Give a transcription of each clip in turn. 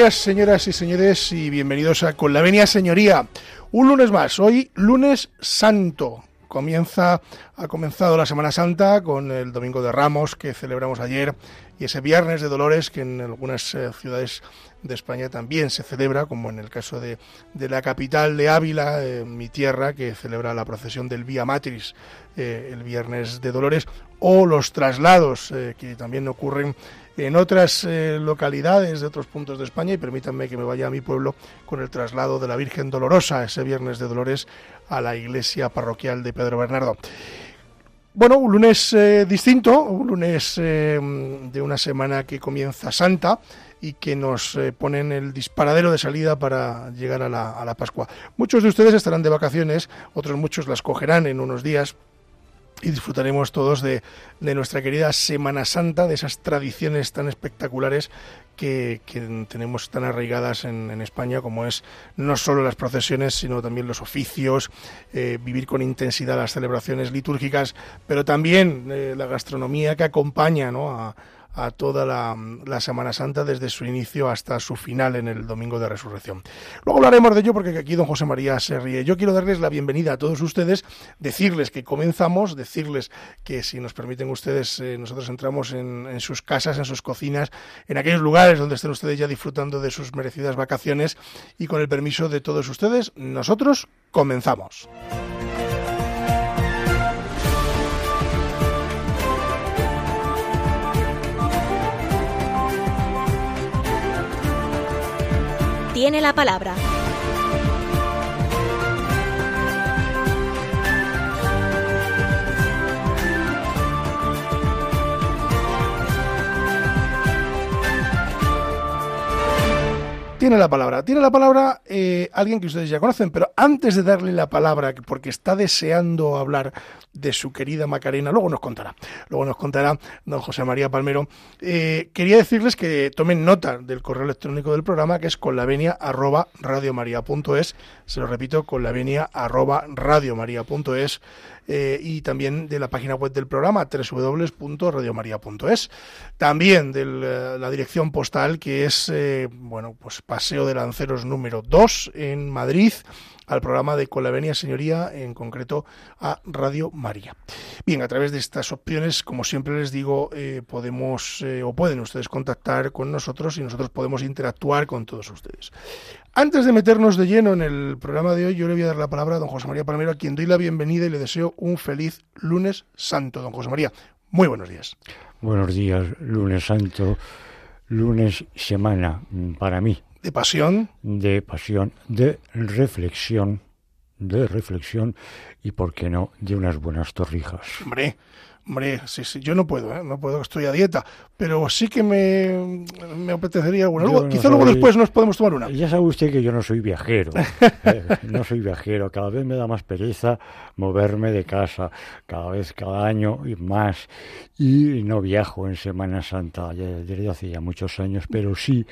Días, señoras y señores, y bienvenidos a Con la Venia Señoría. Un lunes más, hoy lunes santo. Comienza, ha comenzado la Semana Santa con el Domingo de Ramos que celebramos ayer y ese Viernes de Dolores que en algunas eh, ciudades de España también se celebra, como en el caso de, de la capital de Ávila, eh, mi tierra, que celebra la procesión del Vía Matris eh, el Viernes de Dolores, o los traslados que también ocurren en otras eh, localidades de otros puntos de España y permítanme que me vaya a mi pueblo con el traslado de la Virgen Dolorosa ese viernes de Dolores a la iglesia parroquial de Pedro Bernardo. Bueno, un lunes eh, distinto, un lunes eh, de una semana que comienza santa y que nos pone en el disparadero de salida para llegar a la, a la Pascua. Muchos de ustedes estarán de vacaciones, otros muchos las cogerán en unos días y disfrutaremos todos de, nuestra querida Semana Santa, de esas tradiciones tan espectaculares que, tenemos tan arraigadas en, España, como es no solo las procesiones, sino también los oficios, eh, vivir con intensidad las celebraciones litúrgicas, pero también eh, la gastronomía que acompaña ¿no? a, a toda la, Semana Santa desde su inicio hasta su final en el Domingo de Resurrección. Luego hablaremos de ello porque aquí don José María se ríe. Yo quiero darles la bienvenida a todos ustedes, decirles que comenzamos, decirles que si nos permiten ustedes, eh, nosotros entramos en, en sus casas, en sus cocinas, en aquellos lugares donde estén ustedes ya disfrutando de sus merecidas vacaciones y con el permiso de todos ustedes, nosotros comenzamos. Tiene la palabra. Tiene la palabra. Tiene la palabra eh, alguien que ustedes ya conocen, pero antes de darle la palabra, porque está deseando hablar de su querida Macarena, luego nos contará, luego nos contará don José María Palmero, eh, quería decirles que tomen nota del correo electrónico del programa, que es con la venia arroba radiomaria.es, se lo repito, con la venia arroba radiomaria.es, eh, y también de la página web del programa www.radiomaria.es. También de la dirección postal que es, eh, bueno, pues Paseo de Lanceros número 2 en Madrid al programa de Colavenia Señoría, en concreto a Radio María. Bien, a través de estas opciones, como siempre les digo, eh, podemos o pueden ustedes contactar con nosotros y nosotros podemos interactuar con todos ustedes. Antes de meternos de lleno en el programa de hoy, yo le voy a dar la palabra a don José María Palmero, a quien doy la bienvenida y le deseo un feliz lunes santo. Don José María, muy buenos días. Buenos días, lunes santo, lunes semana mm, para mí. ¿De pasión? De pasión, de reflexión, de reflexión y, ¿por qué no?, de unas buenas torrijas. Hombre, Hombre, sí, sí, yo no puedo, ¿eh? no puedo, estoy a dieta, pero sí que me, me apetecería alguna. Luego, quizá luego después nos podemos tomar una. Ya sabe usted que yo no soy viajero, eh, no soy viajero, cada vez me da más pereza moverme de casa, cada vez, cada año y más, y no viajo en Semana Santa desde hace ya muchos años, pero sí,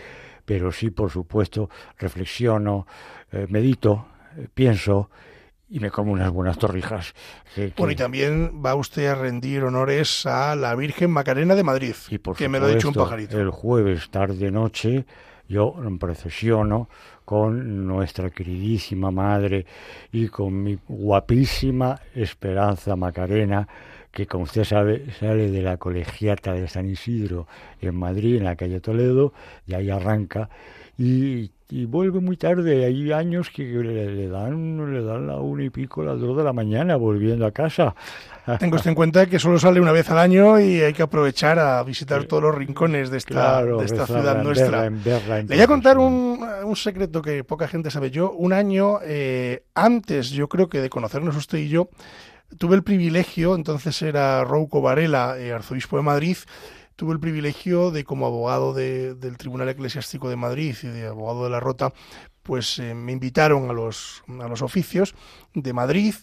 pero sí, por supuesto, reflexiono, eh, medito, pienso y me como unas buenas torrijas. Bueno, y también va usted a rendir honores a la Virgen Macarena de Madrid, y por que me lo ha dicho un pajarito. El jueves tarde-noche yo procesiono con nuestra queridísima madre y con mi guapísima Esperanza Macarena, que como usted sabe sale de la colegiata de San Isidro en Madrid, en la calle Toledo, y ahí arranca y y vuelve muy tarde. Hay años que le, dan le dan la una y pico, las dos de la mañana volviendo a casa. Tengo usted en cuenta que solo sale una vez al año y hay que aprovechar a visitar todos los rincones de esta, de esta ciudad nuestra. le voy a contar un, un, secreto que poca gente sabe. Yo, un año eh, antes, yo creo que de conocernos usted y yo, tuve el privilegio, entonces era Rouco Varela, eh, arzobispo de Madrid, tuve el privilegio de, como abogado del Tribunal Eclesiástico de Madrid y de abogado de la Rota, pues eh, me invitaron a los, a los oficios de Madrid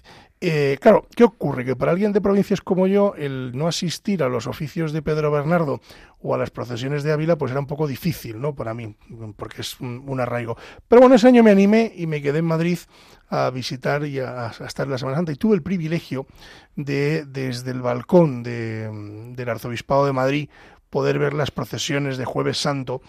eh, claro, ¿qué ocurre? Que para alguien de provincias como yo, el no asistir a los oficios de Pedro Bernardo o a las procesiones de Ávila, pues era un poco difícil, ¿no? Para mí, porque es un, arraigo. Pero bueno, ese año me animé y me quedé en Madrid a visitar y a, estar en la Semana Santa y tuve el privilegio de, desde el balcón del Arzobispado de Madrid, poder ver las procesiones de Jueves Santo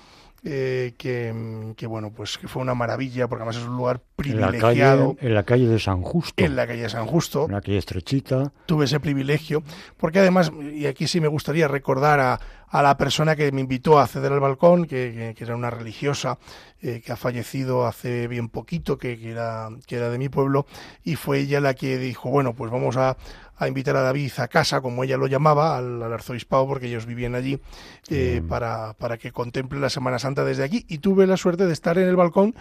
eh, que, bueno, pues que fue una maravilla, porque además es un lugar privilegiado. En la calle, de San Justo. En la calle de San Justo. Una calle estrechita. Tuve ese privilegio, porque además, y aquí sí me gustaría recordar a, a la persona que me invitó a acceder al balcón, que, era una religiosa eh, que ha fallecido hace bien poquito, que, era, que era de mi pueblo, y fue ella la que dijo, bueno, pues vamos a, a invitar a David a casa, como ella lo llamaba, al, arzobispado, porque ellos vivían allí, eh, para, para que contemple la Semana Santa desde aquí. Y tuve la suerte de estar en el balcón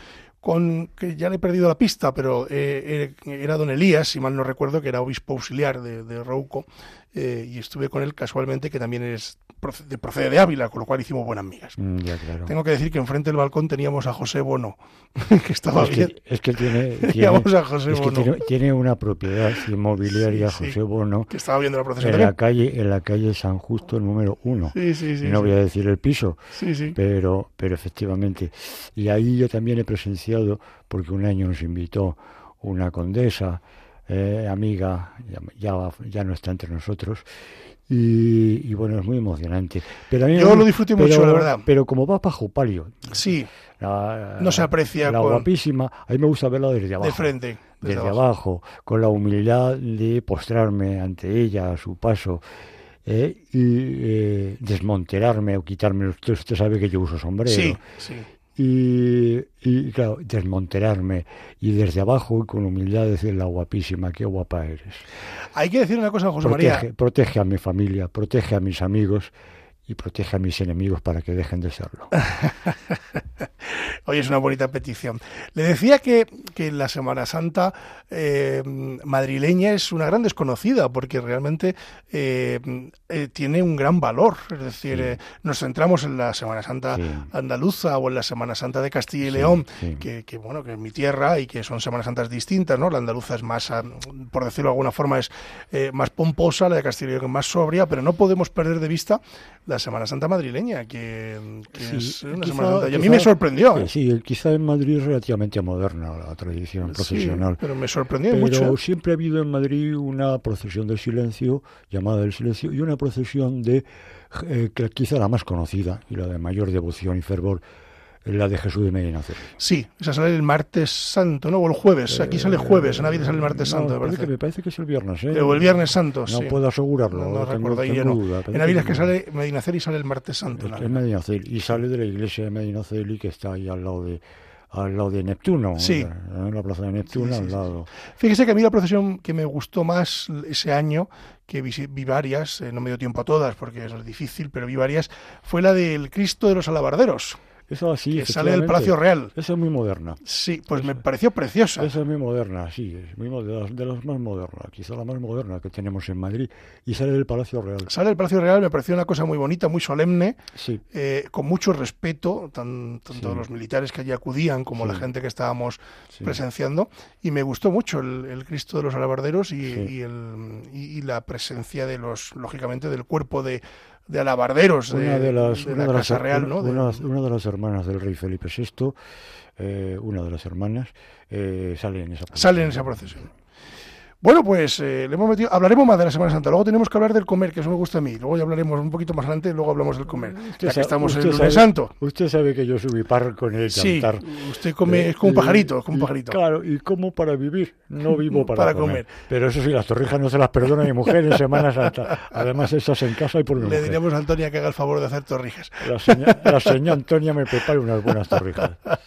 con, que ya le he perdido la pista, pero eh, eh, era don Elías, si mal no recuerdo, que era obispo auxiliar de, de Rouco, y estuve con él casualmente, que también es de, procede de Ávila, con lo cual hicimos buenas amigas. Mm, Tengo que decir que enfrente del balcón teníamos a José Bono, que estaba es bien. es que tiene, tiene, una propiedad inmobiliaria, José Bono, que estaba viendo la procesión en la calle en la calle San Justo, número uno. no voy a decir el piso, pero pero efectivamente. Y ahí yo también he presenciado, porque un año nos invitó una condesa, eh, amiga, ya, ya no está entre nosotros, y, bueno, es muy emocionante. Pero Yo lo disfruté mucho, la verdad. Pero como va bajo palio. Sí. no se aprecia. La guapísima. A mí me gusta verla desde abajo. De frente. Desde, abajo. con la humildad de postrarme ante ella a su paso. Eh, y eh, desmonterarme o quitarme. Usted, usted sabe que yo uso sombrero. Sí, sí y, y, claro, desmonterarme y desde abajo y con humildad decir la guapísima, qué guapa eres. Hay que decir una cosa, José María. Protege a mi familia, protege a mis amigos y protege a mis enemigos para que dejen de serlo. Hoy es una bonita petición. Le decía que, que la Semana Santa eh, madrileña es una gran desconocida porque realmente eh, eh, tiene un gran valor. Es decir, nos centramos en la Semana Santa andaluza o en la Semana Santa de Castilla y León, que, que, bueno, que es mi tierra y que son Semanas Santas distintas, ¿no? La andaluza es más, ah, por decirlo de alguna forma, es más pomposa, la de Castilla y León es más sobria, pero no podemos perder de vista la Semana Santa madrileña, que, es una Semana Santa. Y a mí me sorprendió. Sí, quizá en Madrid es relativamente moderna la tradición profesional. pero me sorprendió mucho. Pero siempre ha habido en Madrid una procesión del silencio, llamada del silencio, y una procesión de, eh, que quizá la más conocida y la de mayor devoción y fervor, la de Jesús de Medinaceli. Sí, esa sale el martes santo, ¿no? O el jueves. Aquí sale jueves, en Navidad sale el martes santo. Me parece, que, me parece que es el viernes, ¿eh? O el viernes santo, no puedo asegurarlo. No, recuerdo, ahí no. Duda, en Navidad es que sale Medinaceli y sale el martes santo. Es, Medinaceli, y sale de la iglesia de Medinaceli que está ahí al lado de al lado de Neptuno, sí. en la plaza de Neptuno, al lado. Fíjese que a mí la procesión que me gustó más ese año, que vi, varias, eh, no me dio tiempo a todas porque es difícil, pero vi varias, fue la del Cristo de los Alabarderos. Eso así, que sale del Palacio Real. Esa es muy moderna. Sí, pues me pareció preciosa. Esa es muy moderna, sí, es muy de, las, de las más modernas, quizá la más moderna que tenemos en Madrid, y sale del Palacio Real. Sale del Palacio Real, me pareció una cosa muy bonita, muy solemne, sí. eh, con mucho respeto, tanto los militares que allí acudían como la gente que estábamos presenciando, y me gustó mucho el, Cristo de los Alabarderos y, y, el, y la presencia de los, lógicamente, del cuerpo de de alabarderos una de, las, la de Casa Real, ¿no? Una, de las hermanas del rey Felipe VI, eh, una de las hermanas, eh, sale en esa procesión. Sale en esa procesión. Bueno, pues eh, le hemos metido, hablaremos más de la Semana Santa. Luego tenemos que hablar del comer, que eso me gusta a mí. Luego ya hablaremos un poquito más adelante, luego hablamos del comer. ya que estamos en el Santo. Usted sabe que yo soy par con el sí, Usted come, es como un pajarito, es como un pajarito. claro, y como para vivir, no vivo para, comer. Pero eso sí, las torrijas no se las perdona mi mujer en Semana Santa. Además, esas en casa y por mi Le diremos a Antonia que haga el favor de hacer torrijas. La señora, la señora Antonia me prepara unas buenas torrijas.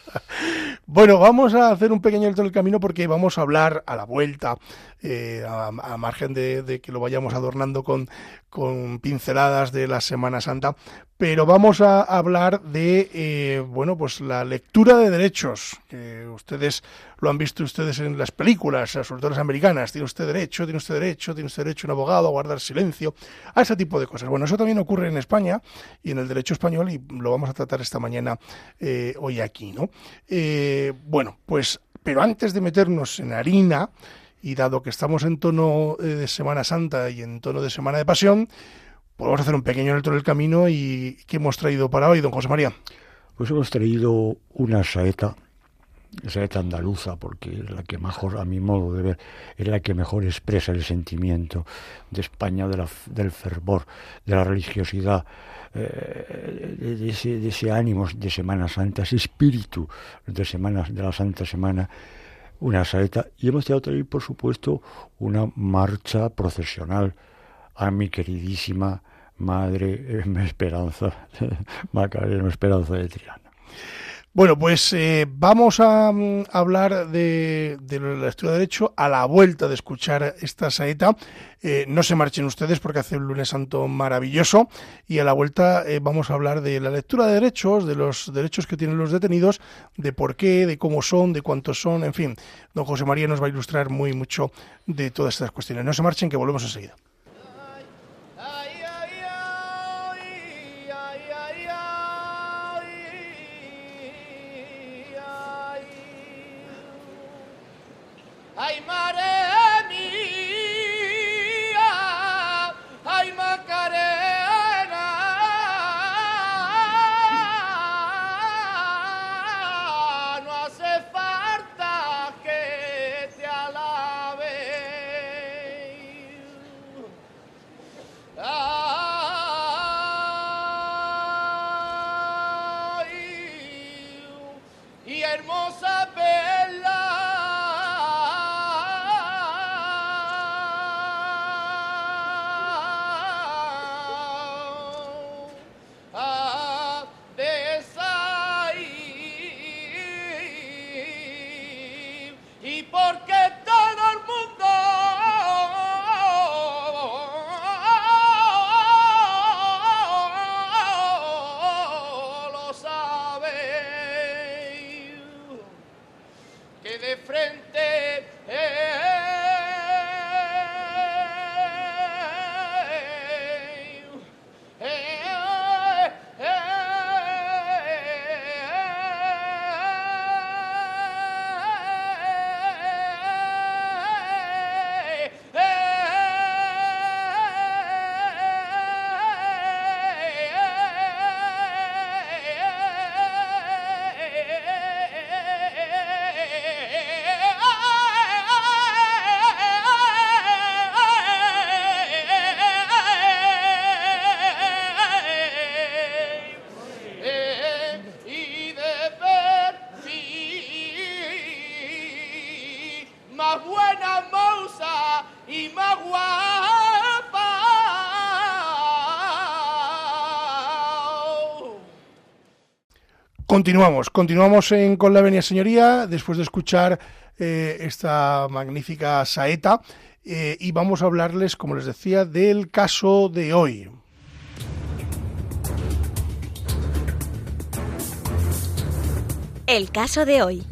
Bueno, vamos a hacer un pequeño alto del camino porque vamos a hablar a la vuelta eh, a, margen de, que lo vayamos adornando con, con pinceladas de la Semana Santa, pero vamos a hablar de eh, bueno pues la lectura de derechos que ustedes lo han visto ustedes en las películas las americanas. Tiene usted derecho tiene usted derecho tiene usted derecho un abogado a guardar silencio a ese tipo de cosas. Bueno eso también ocurre en España y en el derecho español y lo vamos a tratar esta mañana eh, hoy aquí no bueno pues pero antes de meternos en harina y dado que estamos en tono de Semana Santa y en tono de Semana de Pasión Podemos hacer un pequeño alto en el camino y ¿qué hemos traído para hoy, don José María? Pues hemos traído una saeta, saeta andaluza, porque es la que mejor, a mi modo de ver, es la que mejor expresa el sentimiento de España, del fervor, de la religiosidad, eh, de, ese, de, ese, ánimo de Semana Santa, ese espíritu de, semana, de la Santa Semana una saeta y hemos traído, por supuesto, una marcha procesional a mi queridísima madre Esperanza, Macarena Esperanza de Triana. Bueno, pues eh, vamos a mm, hablar de, la estudio de Derecho a la vuelta de escuchar esta saeta. Eh, no se marchen ustedes porque hace un lunes santo maravilloso y a la vuelta eh, vamos a hablar de la lectura de derechos, de los derechos que tienen los detenidos, de por qué, de cómo son, de cuántos son, en fin. Don José María nos va a ilustrar muy mucho de todas estas cuestiones. No se marchen que volvemos enseguida. Continuamos, continuamos en Con la Venia Señoría, después de escuchar eh, esta magnífica saeta, eh, y vamos a hablarles, como les decía, del caso de hoy. El caso de hoy.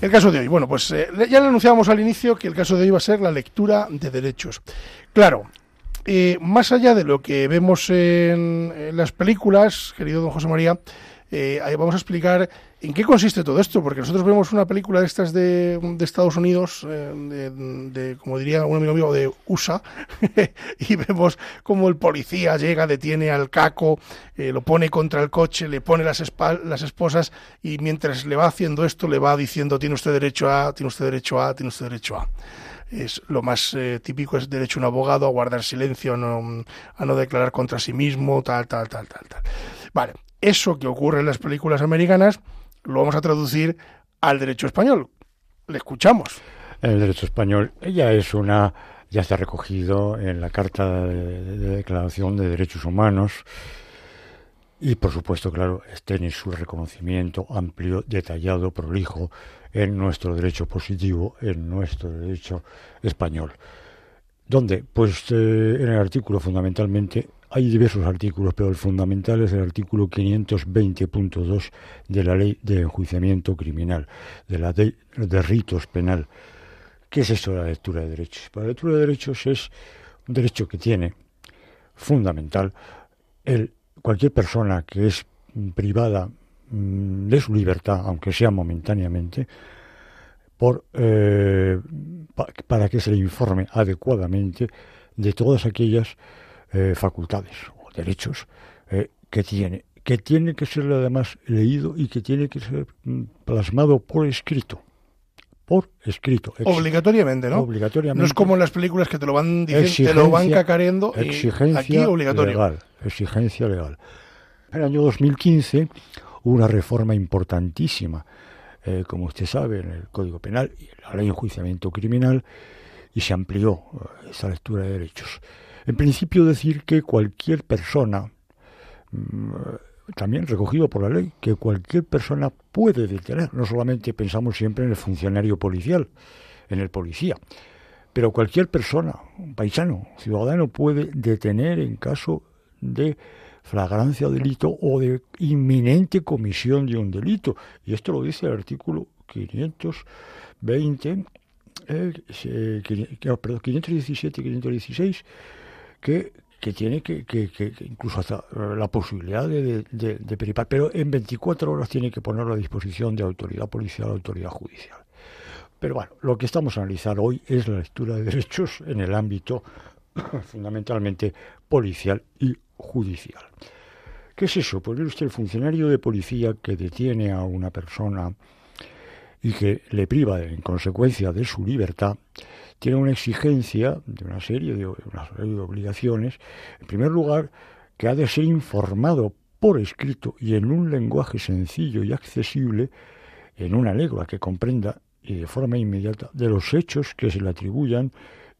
El caso de hoy. Bueno, pues eh, ya le anunciábamos al inicio que el caso de hoy va a ser la lectura de derechos. Claro, eh, más allá de lo que vemos en, las películas, querido don José María, eh, vamos a explicar en qué consiste todo esto, porque nosotros vemos una película de estas de, Estados Unidos, eh, de, como diría un amigo mío, de USA, y vemos como el policía llega, detiene al caco, lo pone contra el coche, le pone las, las esposas, y mientras le va haciendo esto, le va diciendo, tiene usted derecho a, tiene usted derecho a, tiene usted derecho a es lo más eh, típico es derecho a un abogado a guardar silencio, a no declarar contra sí mismo, tal, tal, tal, tal, tal. Vale, eso que ocurre en las películas americanas lo vamos a traducir al derecho español. Le escuchamos. El derecho español ya es una ya está recogido en la Carta de, Declaración de Derechos Humanos y por supuesto, claro, tiene su reconocimiento amplio, detallado, prolijo en nuestro derecho positivo, en nuestro derecho español. ¿Dónde? Pues eh, en el artículo fundamentalmente, hay diversos artículos, pero el fundamental es el artículo 520.2 de la Ley de Enjuiciamiento Criminal, de la Ley de Ritos Penal. ¿Qué es esto de la lectura de derechos? La lectura de derechos es un derecho que tiene fundamental el cualquier persona que es privada mm, de su libertad, aunque sea momentáneamente, eh, para que se le informe adecuadamente de todas aquellas eh, facultades o derechos eh, que tiene, que tiene que ser además leído y que tiene que ser mm, plasmado por escrito por escrito. Obligatoriamente, ¿no? Obligatoriamente. No es como en las películas que te lo van diciendo, te lo van cacareando. Exigencia aquí obligatorio. legal. Exigencia legal. En el año 2015 hubo una reforma importantísima, eh, como usted sabe, en el Código Penal y en la Ley de Enjuiciamiento Criminal, y se amplió eh, esa lectura de derechos. En principio decir que cualquier persona mm, también recogido por la ley, que cualquier persona puede detener. No solamente pensamos siempre en el funcionario policial, en el policía, pero cualquier persona, un paisano, ciudadano, puede detener en caso de flagrancia delito o de inminente comisión de un delito. Y esto lo dice el artículo 520, eh, 517 y 516, que que tiene que, incluso hasta la posibilidad de, de, peripar, pero en 24 horas tiene que ponerlo a disposición de autoridad policial, autoridad judicial. Pero bueno, lo que estamos a analizar hoy es la lectura de derechos en el ámbito fundamentalmente policial y judicial. ¿Qué es eso? Pues usted, el funcionario de policía que detiene a una persona y que le priva en consecuencia de su libertad, tiene una exigencia de una serie de, una serie de obligaciones. En primer lugar, que ha de ser informado por escrito y en un lenguaje sencillo y accesible, en una lengua que comprenda y de forma inmediata de los hechos que se le atribuyan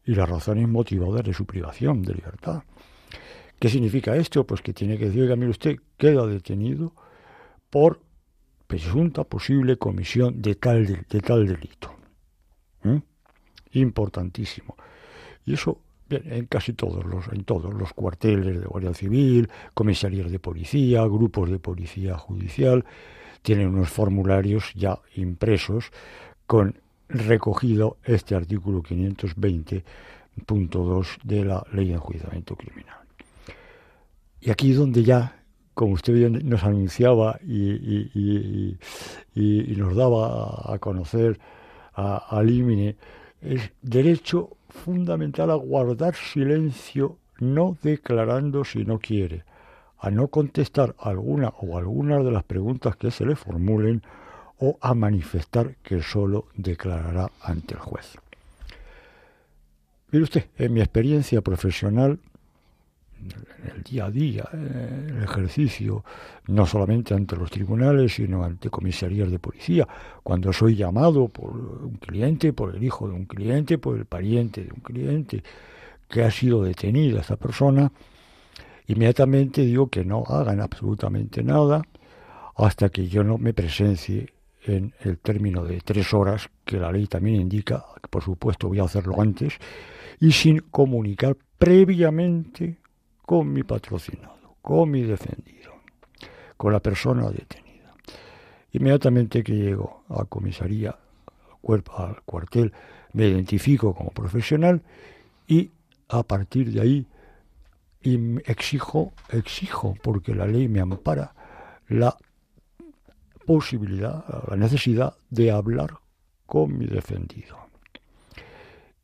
y las razones motivadas de su privación de libertad. ¿Qué significa esto? Pues que tiene que decir, oiga, mire usted, queda detenido por presunta posible comisión de tal, de, tal delito. ¿Mm? importantísimo. Y eso en casi todos los, en todos los cuarteles de Guardia Civil, comisarías de policía, grupos de policía judicial, tienen unos formularios ya impresos con recogido este artículo 520.2 de la Ley de Enjuiciamiento Criminal. Y aquí donde ya, como usted bien nos anunciaba y, nos daba a conocer a, a Límine, es derecho fundamental a guardar silencio, no declarando si no quiere, a no contestar alguna o algunas de las preguntas que se le formulen o a manifestar que solo declarará ante el juez. Mire usted, en mi experiencia profesional, el día a día, en el ejercicio, no solamente ante los tribunales, sino ante comisarías de policía, cuando soy llamado por un cliente, por el hijo de un cliente, por el pariente de un cliente, que ha sido detenida esta persona, inmediatamente digo que no hagan absolutamente nada hasta que yo no me presencie en el término de tres horas, que la ley también indica, que por supuesto voy a hacerlo antes, y sin comunicar previamente con mi patrocinado, con mi defendido, con la persona detenida. Inmediatamente que llego a comisaría, al cuartel, me identifico como profesional y a partir de ahí exijo, exijo, porque la ley me ampara, la posibilidad, la necesidad de hablar con mi defendido.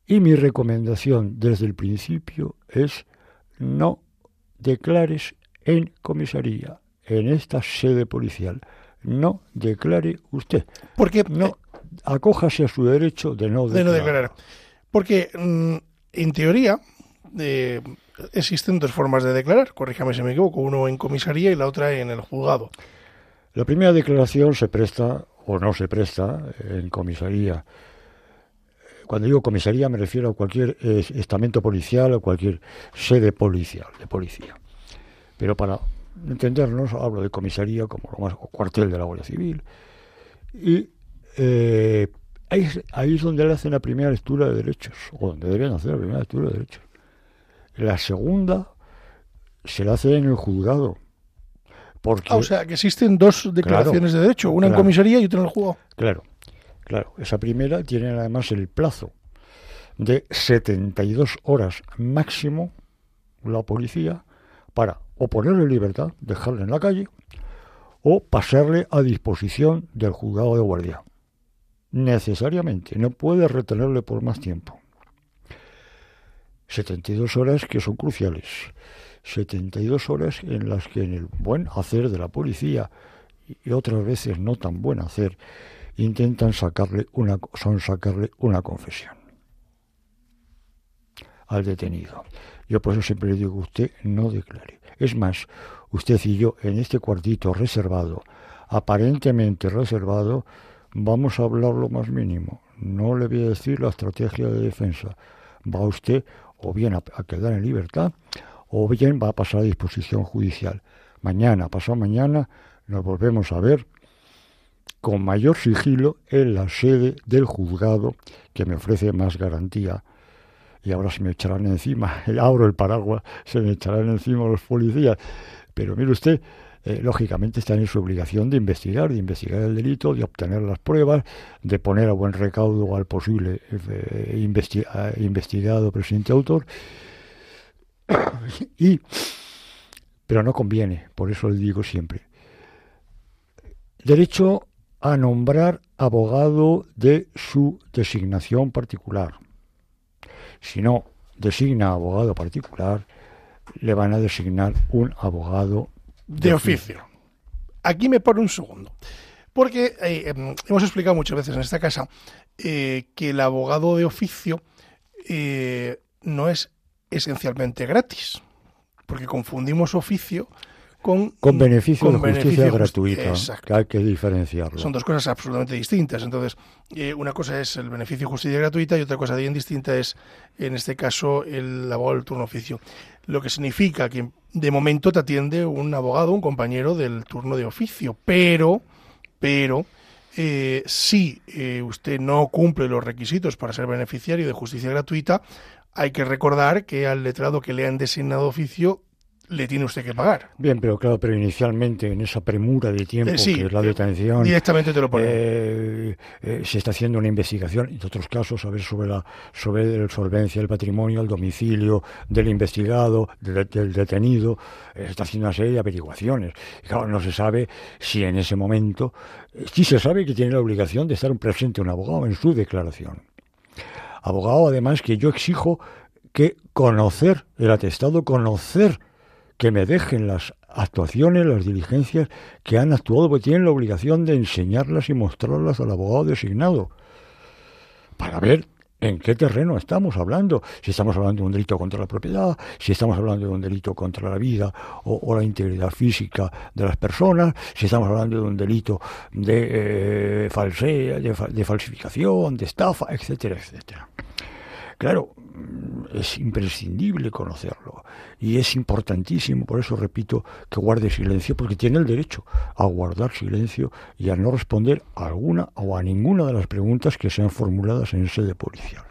Y mi recomendación desde el principio es no declares en comisaría, en esta sede policial. No declare usted. Porque no eh, acójase a su derecho de no declarar. Porque mm, en teoría eh, existen dos formas de declarar. Corríjame si me equivoco. Uno en comisaría y la otra en el juzgado. La primera declaración se presta o no se presta en comisaría. Cuando digo comisaría me refiero a cualquier estamento policial o cualquier sede policial de policía. Pero para entendernos, hablo de comisaría como lo más, o cuartel de la Guardia Civil. Y eh, ahí, ahí, es donde le hacen la primera lectura de derechos, o donde deberían hacer la primera lectura de derechos. La segunda se la hace en el juzgado. Porque, ah, o sea, que existen dos declaraciones de derecho, una en comisaría y otra en el juzgado. Claro, claro. Esa primera tiene además el plazo de 72 horas máximo la policía para o ponerle libertad, dejarle en la calle, o pasarle a disposición del juzgado de guardia. Necesariamente, no puede retenerle por más tiempo. 72 horas que son cruciales. 72 horas en las que en el buen hacer de la policía y otras veces no tan buen hacer intentan sacarle una son sacarle una confesión al detenido. Yo por eso siempre le digo, usted no declare. Es más, usted y yo en este cuartito reservado, aparentemente reservado, vamos a hablar lo más mínimo. No le voy a decir la estrategia de defensa. Va usted o bien a, quedar en libertad o bien va a pasar a disposición judicial. Mañana, pasado mañana, nos volvemos a ver con mayor sigilo en la sede del juzgado que me ofrece más garantía y ahora se me echarán encima, abro el paraguas, se me echarán encima los policías. Pero mire usted, eh, lógicamente están en su obligación de investigar, de investigar el delito, de obtener las pruebas, de poner a buen recaudo al posible eh, investigado presidente autor. y, pero no conviene, por eso le digo siempre. Derecho a nombrar abogado de su designación particular. Si no designa abogado particular, le van a designar un abogado de, oficio. Aquí me pone un segundo. Porque eh, em, hemos explicado muchas veces en esta casa eh, que el abogado de oficio eh, no es esencialmente gratis. Porque confundimos oficio con, beneficio de justicia gratuita, que hay que diferenciarlo. Son dos cosas absolutamente distintas. Entonces, eh, una cosa es el beneficio de justicia gratuita y otra cosa bien distinta es, en este caso, el abogado del turno oficio. Lo que significa que de momento te atiende un abogado, un compañero del turno de oficio, pero, pero, eh, si eh, usted no cumple los requisitos para ser beneficiario de justicia gratuita, hay que recordar que al letrado que le han designado oficio le tiene usted que pagar. Bien, pero claro, pero inicialmente en esa premura de tiempo eh, que es la detención, directamente te lo pone. Eh, eh, se está haciendo una investigación, en otros casos, a ver sobre la sobre la solvencia del patrimonio, el domicilio del investigado, del, detenido, se está haciendo una serie de averiguaciones. Y claro, no se sabe si en ese momento, sí se sabe que tiene la obligación de estar presente un abogado en su declaración. Abogado, además, que yo exijo que conocer el atestado, conocer que me dejen las actuaciones, las diligencias que han actuado, porque tienen la obligación de enseñarlas y mostrarlas al abogado designado, para ver en qué terreno estamos hablando, si estamos hablando de un delito contra la propiedad, si estamos hablando de un delito contra la vida o, la integridad física de las personas, si estamos hablando de un delito de, eh, de falsificación, de estafa, etcétera, etcétera. Claro, mm, es imprescindible conocerlo y es importantísimo, por eso repito, que guarde silencio, porque tiene el derecho a guardar silencio y a no responder a alguna o a ninguna de las preguntas que sean formuladas en sede policial.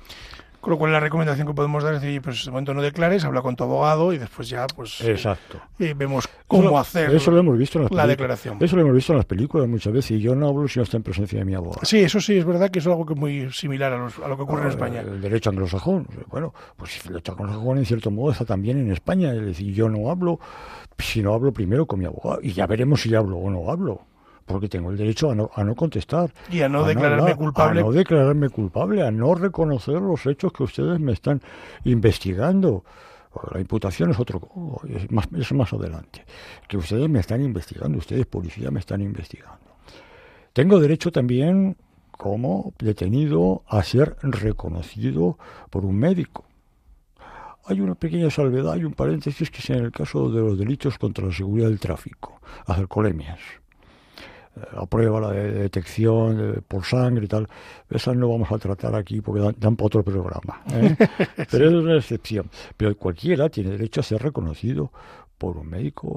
Con lo cual la recomendación que podemos dar es decir, pues en este momento no declares, habla con tu abogado y después ya pues Exacto. Eh, vemos cómo hacer eso lo hemos visto en las la declaración. Eso lo hemos visto en las películas muchas veces y yo no hablo si no está en presencia de mi abogado. Sí, eso sí, es verdad que es algo que es muy similar a, lo que ocurre en ah, España. El derecho anglosajón, bueno, pues el derecho anglosajón en cierto modo está también en España, es decir, yo no hablo si no hablo primero con mi abogado y ya veremos si hablo o no hablo porque tengo el derecho a no, a no contestar. Y a no declararme culpable. A no declararme culpable, a no reconocer los hechos que ustedes me están investigando. La imputación es otro, es más, es más adelante. Que ustedes me están investigando, ustedes policía me están investigando. Tengo derecho también, como detenido, a ser reconocido por un médico. Hay una pequeña salvedad, hay un paréntesis que es en el caso de los delitos contra la seguridad del tráfico, alcoholemias la prueba, la de detección por sangre y tal, esas no vamos a tratar aquí porque dan, para otro programa. ¿eh? Pero es una excepción. Pero cualquiera tiene derecho a ser reconocido por un médico,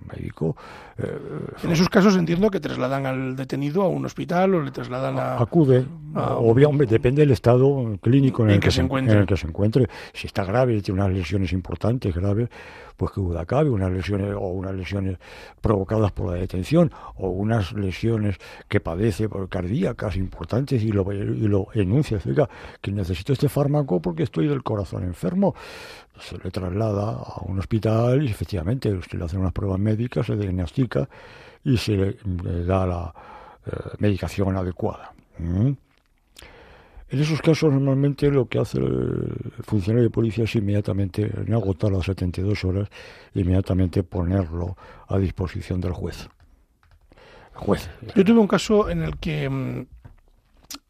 un médico. Eh, en esos casos entiendo que trasladan al detenido a un hospital o le trasladan a. Acude, obviamente, depende del estado clínico en, el que, se, encuentre. en el que se encuentre. Si está grave, tiene unas lesiones importantes, graves, pues que duda cabe, unas lesiones o unas lesiones provocadas por la detención o unas lesiones que padece por cardíacas importantes y lo, y lo enuncia, diga que necesito este fármaco porque estoy del corazón enfermo, se le traslada a un hospital y efectivamente usted le hace unas pruebas médicas, se diagnostica y se le, da la eh, medicación adecuada. En esos casos normalmente lo que hace el funcionario de policía es inmediatamente, no agotar las 72 horas, inmediatamente ponerlo a disposición del juez. juez. Yo tuve un caso en el que, mm,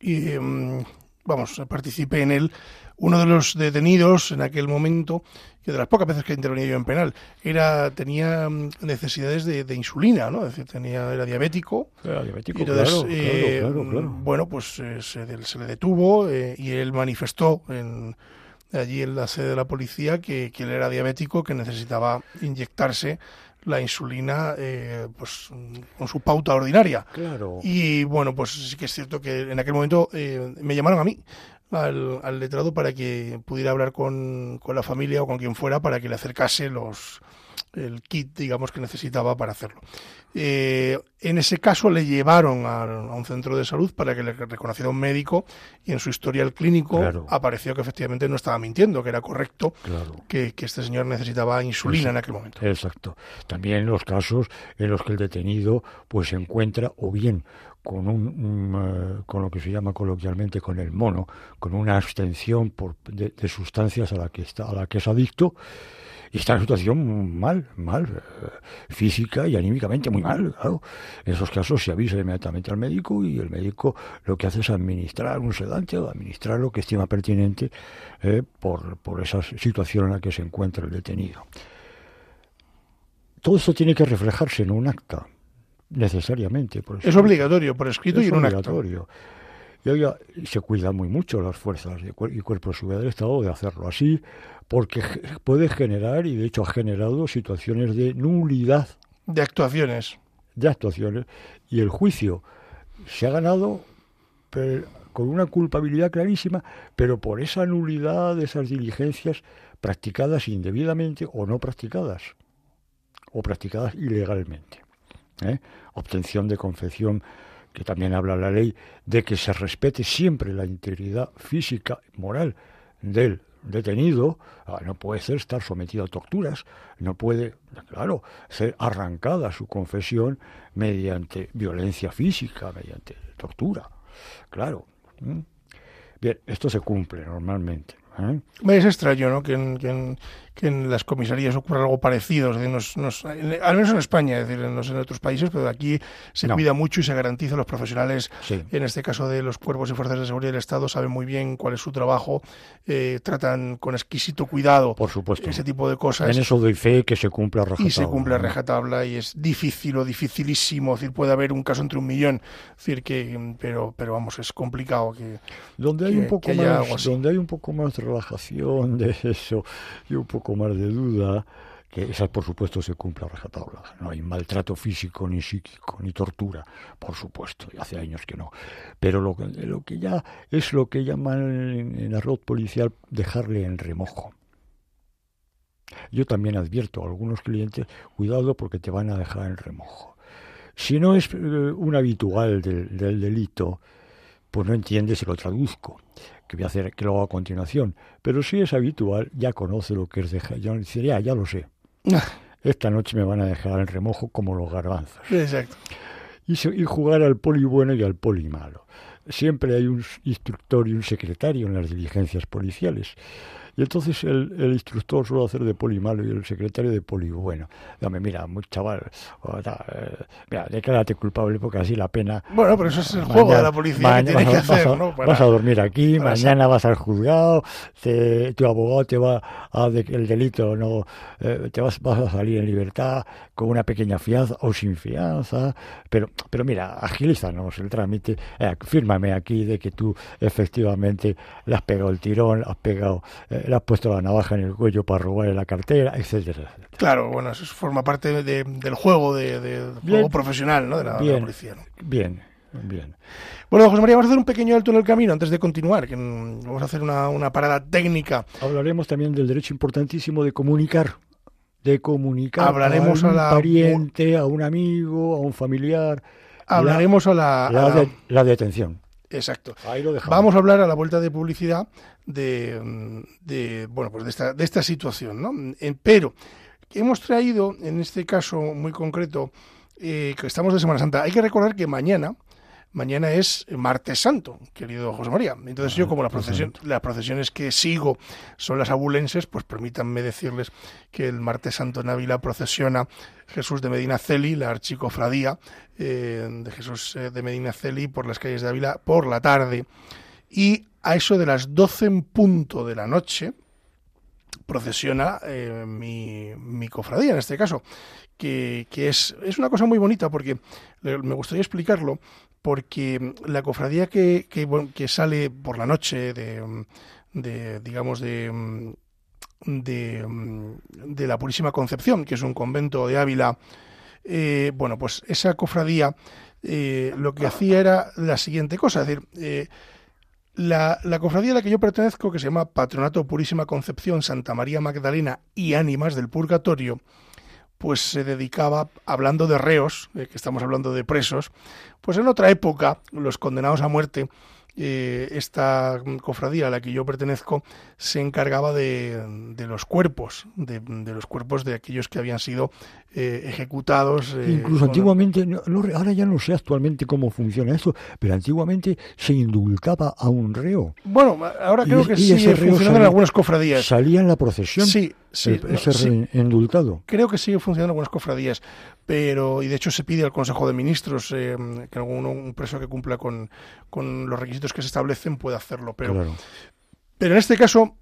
mm, vamos, participé en él, uno de los detenidos en aquel momento, que de las pocas veces que intervenía yo en penal, era tenía mm, necesidades de, insulina, ¿no? Es decir, tenía, era diabético. Era diabético, entonces, eh, claro, claro, Bueno, pues eh, se, le detuvo eh, y él manifestó en, allí en la sede de la policía que, que él era diabético, que necesitaba inyectarse la insulina pues con su pauta ordinaria. Claro. Y bueno, pues sí que es cierto que en aquel momento me llamaron a mí al, letrado para que pudiera hablar con, con, la familia o con quien fuera para que le acercase los el kit, digamos, que necesitaba para hacerlo. Eh, en ese caso le llevaron a, un centro de salud para que le reconociera un médico y en su historial clínico apareció que efectivamente no estaba mintiendo, que era correcto, que, este señor necesitaba insulina en aquel momento. Exacto. También los casos en los que el detenido pues se encuentra o bien con, un, eh, con lo que se llama coloquialmente con el mono, con una abstención por, de, sustancias a la que está a la que es adicto y está en situación mal, mal, eh, física y anímicamente muy mal. Claro. En esos casos se avisa inmediatamente al médico y el médico lo que hace es administrar un sedante o administrar lo que estima pertinente eh, por, por esa situación en la que se encuentra el detenido. Todo esto tiene que reflejarse en un acta necesariamente. es obligatorio, por escrito y en un obligatorio. Y se cuidan muy mucho las fuerzas y cuerpos de seguridad del Estado de hacerlo así, porque puede generar, y de hecho ha generado, situaciones de nulidad. De actuaciones. De actuaciones. Y el juicio se ha ganado con una culpabilidad clarísima, pero por esa nulidad de esas diligencias practicadas indebidamente o no practicadas, o practicadas ilegalmente. ¿Eh? obtención de confección, que también habla la ley, de que se respete siempre la integridad física y moral del detenido, ah, no puede ser estar sometido a torturas, no puede, claro, ser arrancada su confesión mediante violencia física, mediante tortura, claro. Bien, esto se cumple normalmente. ¿Eh? Es extraño, ¿no? Que en, que en las comisarías ocurra algo parecido, al menos en España, es decir, no sé en otros países, pero aquí se cuida mucho y se garantiza los profesionales, en este caso de los cuerpos y fuerzas de seguridad del Estado, saben muy bien cuál es su trabajo, eh, tratan con exquisito cuidado Por supuesto. ese tipo de cosas. En eso doy fe que se cumple a rajatabla. Y se cumple a rajatabla y es difícil o dificilísimo, es decir, puede haber un caso entre un millón, es decir, que, pero, pero vamos, es complicado que... Donde hay, un poco más, donde hay un poco más de relajación de eso y un poco más de duda, que esa por supuesto se cumple a rajatabla. No hay maltrato físico, ni psíquico, ni tortura, por supuesto, y hace años que no. Pero lo, lo que ya es lo que llaman en arroz policial dejarle en remojo. Yo también advierto a algunos clientes, cuidado porque te van a dejar en remojo. Si no es eh, un habitual del, del delito, pues no entiendes se lo traduzco que voy a hacer, que lo hago a continuación. Pero si es habitual, ya conoce lo que es dejar. Yo diría, ya lo sé. Esta noche me van a dejar en remojo como los garbanzos. Exacto. Y, y jugar al poli bueno y al poli malo. Siempre hay un instructor y un secretario en las diligencias policiales. Y entonces el, el, instructor suele hacer de poli malo y el secretario de poli bueno. Dame, mira, muy chaval, eh, mira, declárate culpable porque así la pena. Bueno, pero eso es el juego de la policía que tiene que hacer, vas ¿no? vas a dormir aquí, mañana vas al juzgado, tu abogado te va a de, el delito, no, eh, te vas, vas a salir en libertad con una pequeña fianza o sin fianza, pero, pero mira, agilízanos el trámite, eh, fírmame aquí de que tú efectivamente le has pegado el tirón, has pegado le has puesto la navaja en el cuello para robarle la cartera, etcétera, etcétera. Claro, bueno, eso forma parte de- del juego, de, juego profesional, ¿no? De la, de la Bien. policía. ¿no? Bien, bien. Bueno, José María, vamos a hacer un pequeño alto en el camino antes de continuar, que mm, vamos a hacer una, una parada técnica. Hablaremos también del derecho importantísimo de comunicar. De comunicar Hablaremos a a un la- pariente, a un amigo, a un familiar. Hablaremos a la... De- la detención. Exacto. Ahí lo dejamos. Vamos a hablar a la vuelta de publicidad de, de, bueno, pues de esta, de esta situación, ¿no? Eh, Pero hemos traído, en este caso muy concreto, eh, que estamos de Semana Santa. Hay que recordar que mañana, mañana es martes santo, querido José María. Entonces yo, como la procesión, las procesiones que sigo son las abulenses, pues permítanme decirles que el martes santo en Ávila procesiona Jesús de Medina Celi, la archicofradía eh, de Jesús eh, de Medina Celi por las calles de Ávila por la tarde. Y a eso de las 12 en punto de la noche procesiona eh, mi, cofradía en este caso, que, es, es una cosa muy bonita porque me gustaría explicarlo, porque la cofradía que, que sale por la noche de, de digamos, de, de, de la Purísima Concepción, que es un convento de Ávila, eh, bueno, pues esa cofradía eh, lo que hacía era la siguiente cosa, es decir, eh, la, la cofradía a la que yo pertenezco, que se llama Patronato Purísima Concepción Santa María Magdalena y Ánimas del Purgatorio, pues se dedicaba, hablando de reos, eh, que estamos hablando de presos, pues en otra época, los condenados a muerte, eh, esta cofradía a la que yo pertenezco se encargaba de, de los cuerpos, de, de los cuerpos de aquellos que habían sido eh, ejecutados. eh, Incluso antiguamente, no- ahora ya no sé actualmente cómo funciona esto, pero antiguamente se indultaba a un reo. Bueno, ahora Y creo es- que y reo funcionando en algunas cofradías. Salía en la procesión Sí, sí, sí, indultado. creo que sigue funcionando algunas cofradías, pero y de hecho se pide al Consejo de Ministros eh, que alguno, un preso que cumpla con, con los requisitos que se establecen pueda hacerlo. Pero, Claro. pero en este caso,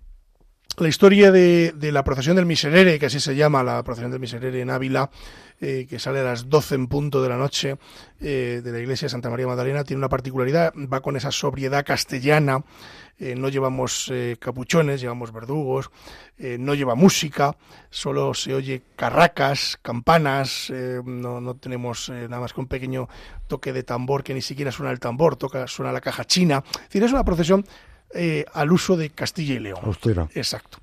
la historia de, de la procesión del Miserere, que así se llama la procesión del Miserere en Ávila, eh, que sale a las 12 en punto de la noche eh, de la iglesia de Santa María Magdalena, tiene una particularidad, va con esa sobriedad castellana, eh, no llevamos eh, capuchones, llevamos verdugos, no lleva música, solo se oye carracas, campanas, no, no tenemos nada más que un pequeño toque de tambor que ni siquiera suena el tambor, toca, suena la caja china. Es decir, es una procesión eh, al uso de Castilla y León. Austera. Exacto.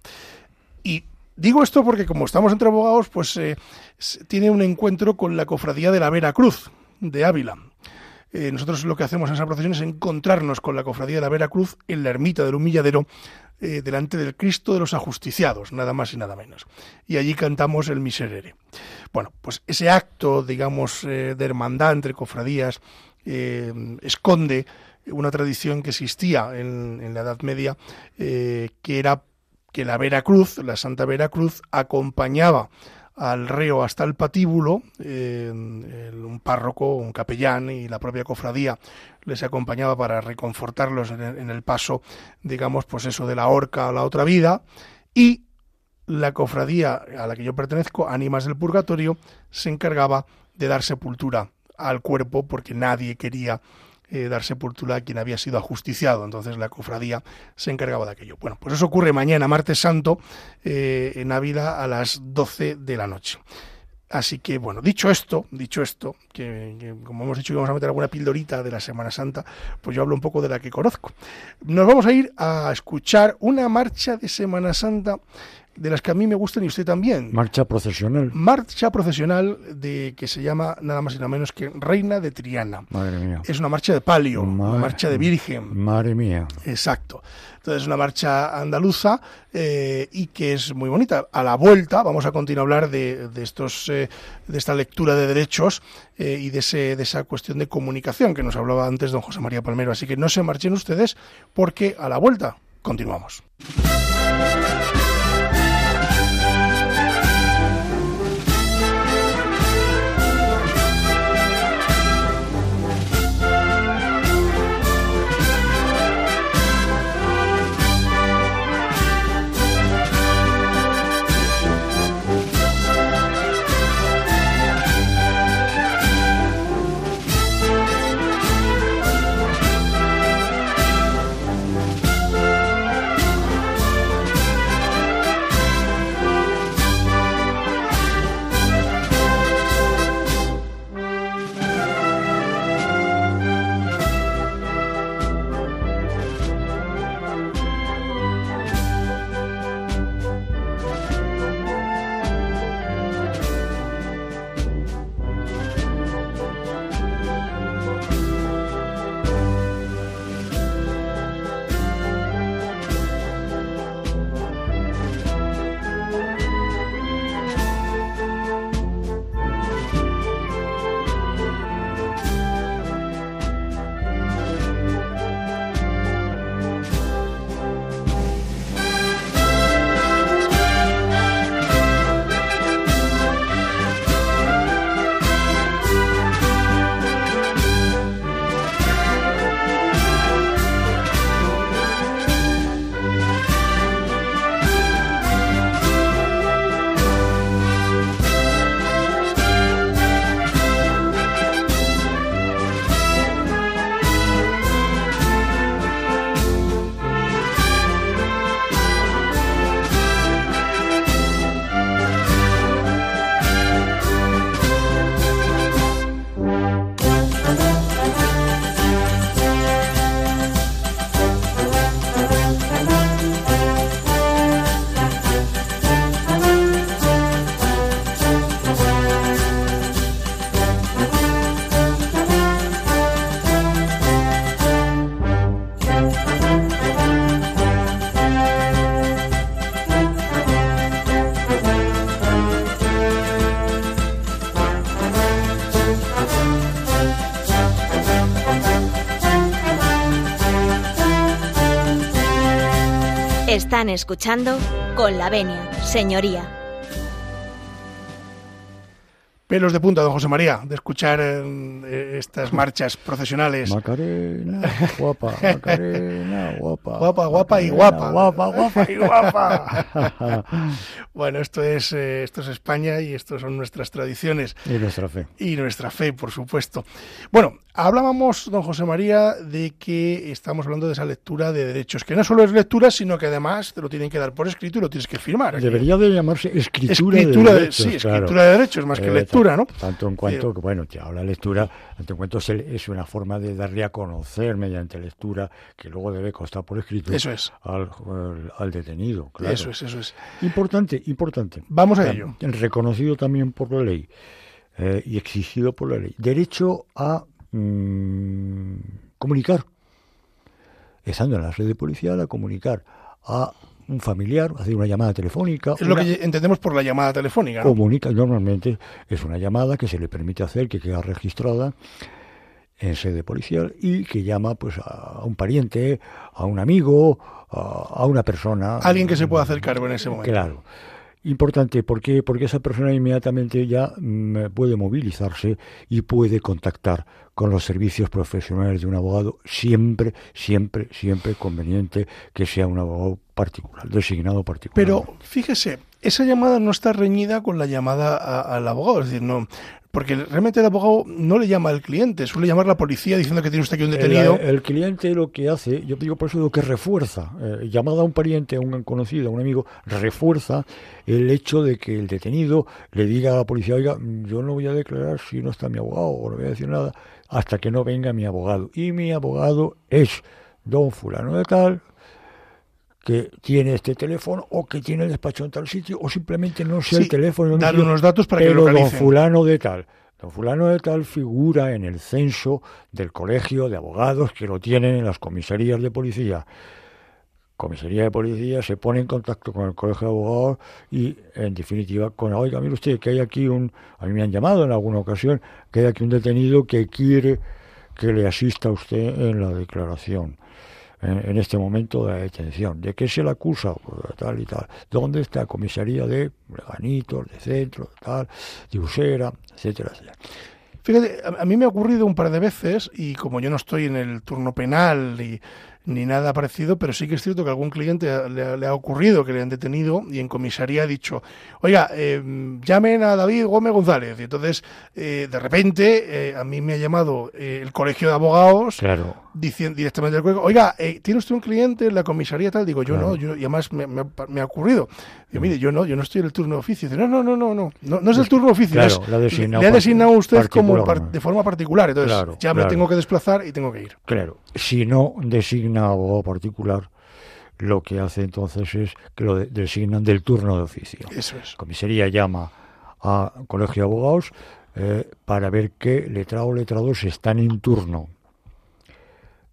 Y digo esto porque como estamos entre abogados, pues eh, tiene un encuentro con la cofradía de la Vera Cruz de Ávila. Eh, nosotros lo que hacemos en esa procesión es encontrarnos con la cofradía de la Vera Cruz en la ermita del humilladero eh, delante del Cristo de los ajusticiados, nada más y nada menos. Y allí cantamos el Miserere. Bueno, pues ese acto, digamos, eh, de hermandad entre cofradías esconde una tradición que existía en, en la Edad Media, eh, que era que la Veracruz, la Santa Veracruz, acompañaba al reo hasta el patíbulo, eh, un párroco, un capellán y la propia cofradía les acompañaba para reconfortarlos en el, en el paso, digamos, pues eso de la horca a la otra vida, y la cofradía a la que yo pertenezco, Ánimas del Purgatorio, se encargaba de dar sepultura al cuerpo porque nadie quería eh, dar sepultura a quien había sido ajusticiado. Entonces la cofradía se encargaba de aquello. Bueno, pues eso ocurre mañana, martes santo, eh, en Ávila a las 12 de la noche. Así que, bueno, dicho esto, dicho esto, que, que como hemos dicho que vamos a meter alguna pildorita de la Semana Santa, pues yo hablo un poco de la que conozco. Nos vamos a ir a escuchar una marcha de Semana Santa de las que a mí me gustan y usted también. Marcha procesional. Marcha procesional de que se llama nada más y nada menos que Reina de Triana. Madre mía. Es una marcha de palio, una Madre- marcha de Virgen. Madre mía. Exacto. Entonces es una marcha andaluza eh, y que es muy bonita. A la vuelta vamos a continuar a hablar de, de estos eh, de esta lectura de derechos eh, y de ese de esa cuestión de comunicación que nos hablaba antes don José María Palmero. Así que no se marchen ustedes porque a la vuelta continuamos. Están escuchando con la venia, señoría. Pelos de punta, don José María, de escuchar eh, estas marchas procesionales. Macarena, guapa, Macarena, guapa. Guapa, guapa y guapa. Guapa, guapa y guapa. bueno, esto es, eh, esto es España y esto son nuestras tradiciones. Y nuestra fe. Y nuestra fe, por supuesto. Bueno, hablábamos, don José María, de que estamos hablando de esa lectura de derechos, que no solo es lectura, sino que además te lo tienen que dar por escrito y lo tienes que firmar. Debería de llamarse escritura, escritura de, derechos. sí, escritura de derechos, más que Eh, lectura, ¿no? Tanto en cuanto que, bueno, ya la lectura, tanto en cuanto es una forma de darle a conocer mediante lectura, que luego debe constar por escrito Eso es. al, al- al detenido. Claro. Eso es, eso es. Importante, importante. Vamos a ello. Reconocido también por la ley eh, y exigido por la ley. Derecho a mm, comunicar, estando en la red de policía, a comunicar a un familiar, hacer una llamada telefónica. Es lo que entendemos por la llamada telefónica, ¿no? comunica normalmente es una llamada que se le permite hacer que queda registrada en sede policial y que llama pues a un pariente, a un amigo, a, una persona. Alguien que se pueda hacer cargo en ese momento. Claro. Importante, ¿por qué? Porque esa persona inmediatamente ya mm, puede movilizarse y puede contactar con los servicios profesionales de un abogado, siempre, siempre, siempre conveniente que sea un abogado particular, designado particular. Pero fíjese, esa llamada no está reñida con la llamada a- al abogado, es decir, no, porque realmente el abogado no le llama al cliente, suele llamar la policía diciendo que tiene usted aquí un detenido. El, el cliente lo que hace, yo digo por eso lo que refuerza, eh, llamada a un pariente, a un conocido, a un amigo, refuerza el hecho de que el detenido le diga a la policía, oiga, yo no voy a declarar si no está mi abogado o no voy a decir nada hasta que no venga mi abogado. Y mi abogado es don fulano de tal, que tiene este teléfono o que tiene el despacho en tal sitio o simplemente no sé Sí, el teléfono. no sé, unos datos para que pero don fulano de tal. Don fulano de tal figura en el censo del colegio de abogados que lo tienen en las comisarías de policía. Comisaría de policía se pone en contacto con el colegio de abogados y, en definitiva, con, oiga, mire usted que hay aquí un, a mí me han llamado en alguna ocasión, que hay aquí un detenido que quiere que le asista a usted en la declaración en, en este momento de la detención. ¿De qué se le acusa? Pues tal y tal. ¿Dónde está? Comisaría de Leganitos, de Centro, de tal, de Usera, etcétera, etcétera. Fíjate, a, a mí me ha ocurrido un par de veces, y como yo no estoy en el turno penal ni, ni nada parecido, pero sí que es cierto que a algún cliente le, ha- le ha ocurrido que le han detenido y en comisaría ha dicho, oiga, eh, llamen a David Gómez González. Y entonces, eh, de repente, eh, a mí me ha llamado eh, el colegio de abogados Claro. Diciendo directamente al colegio, oiga, eh, ¿tiene usted un cliente en la comisaría tal? Digo, yo Claro. no, yo, y además me, me ha- me ha ocurrido. Digo, mire, yo no, yo no estoy en el turno de oficio. Dice, no, no, no, no, no, no, es el turno de oficio. Claro, es- le ha designado le ha par- designado usted como par- de forma particular. Entonces, Claro, ya me tengo que desplazar y tengo que ir. Claro, si no designa abogado particular, lo que hace entonces es que lo de- designan del turno de oficio. Eso es. Comisaría llama a colegio de abogados eh, para ver qué letrado o letrados están en turno.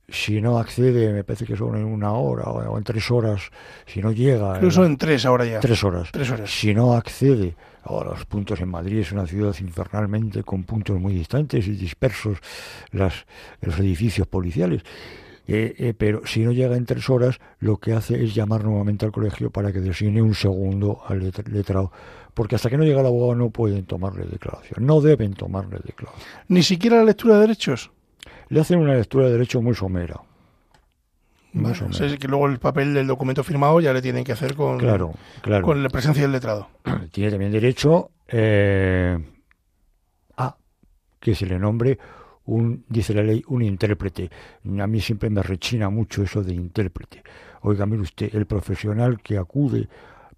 Si no accede, me parece que son en una hora o en tres horas, si no llega... Incluso en en tres ahora ya. tres horas. Tres horas. Si no accede a los puntos en Madrid, es una ciudad infernalmente con puntos muy distantes y dispersos las, los edificios policiales. Eh, eh, pero si no llega en tres horas, lo que hace es llamar nuevamente al colegio para que designe un segundo al let- letrado. Porque hasta que no llega el abogado no pueden tomarle declaración, no deben tomarle declaración. Ni siquiera la lectura de derechos. Le hacen una lectura de derecho muy somera. Muy Bueno, somera. sé que luego el papel del documento firmado ya le tienen que hacer con, Claro, claro. con la presencia del letrado. tiene también derecho eh, a que se le nombre un, dice la ley, un intérprete. A mí siempre me rechina mucho eso de intérprete. Oiga, mire usted, el profesional que acude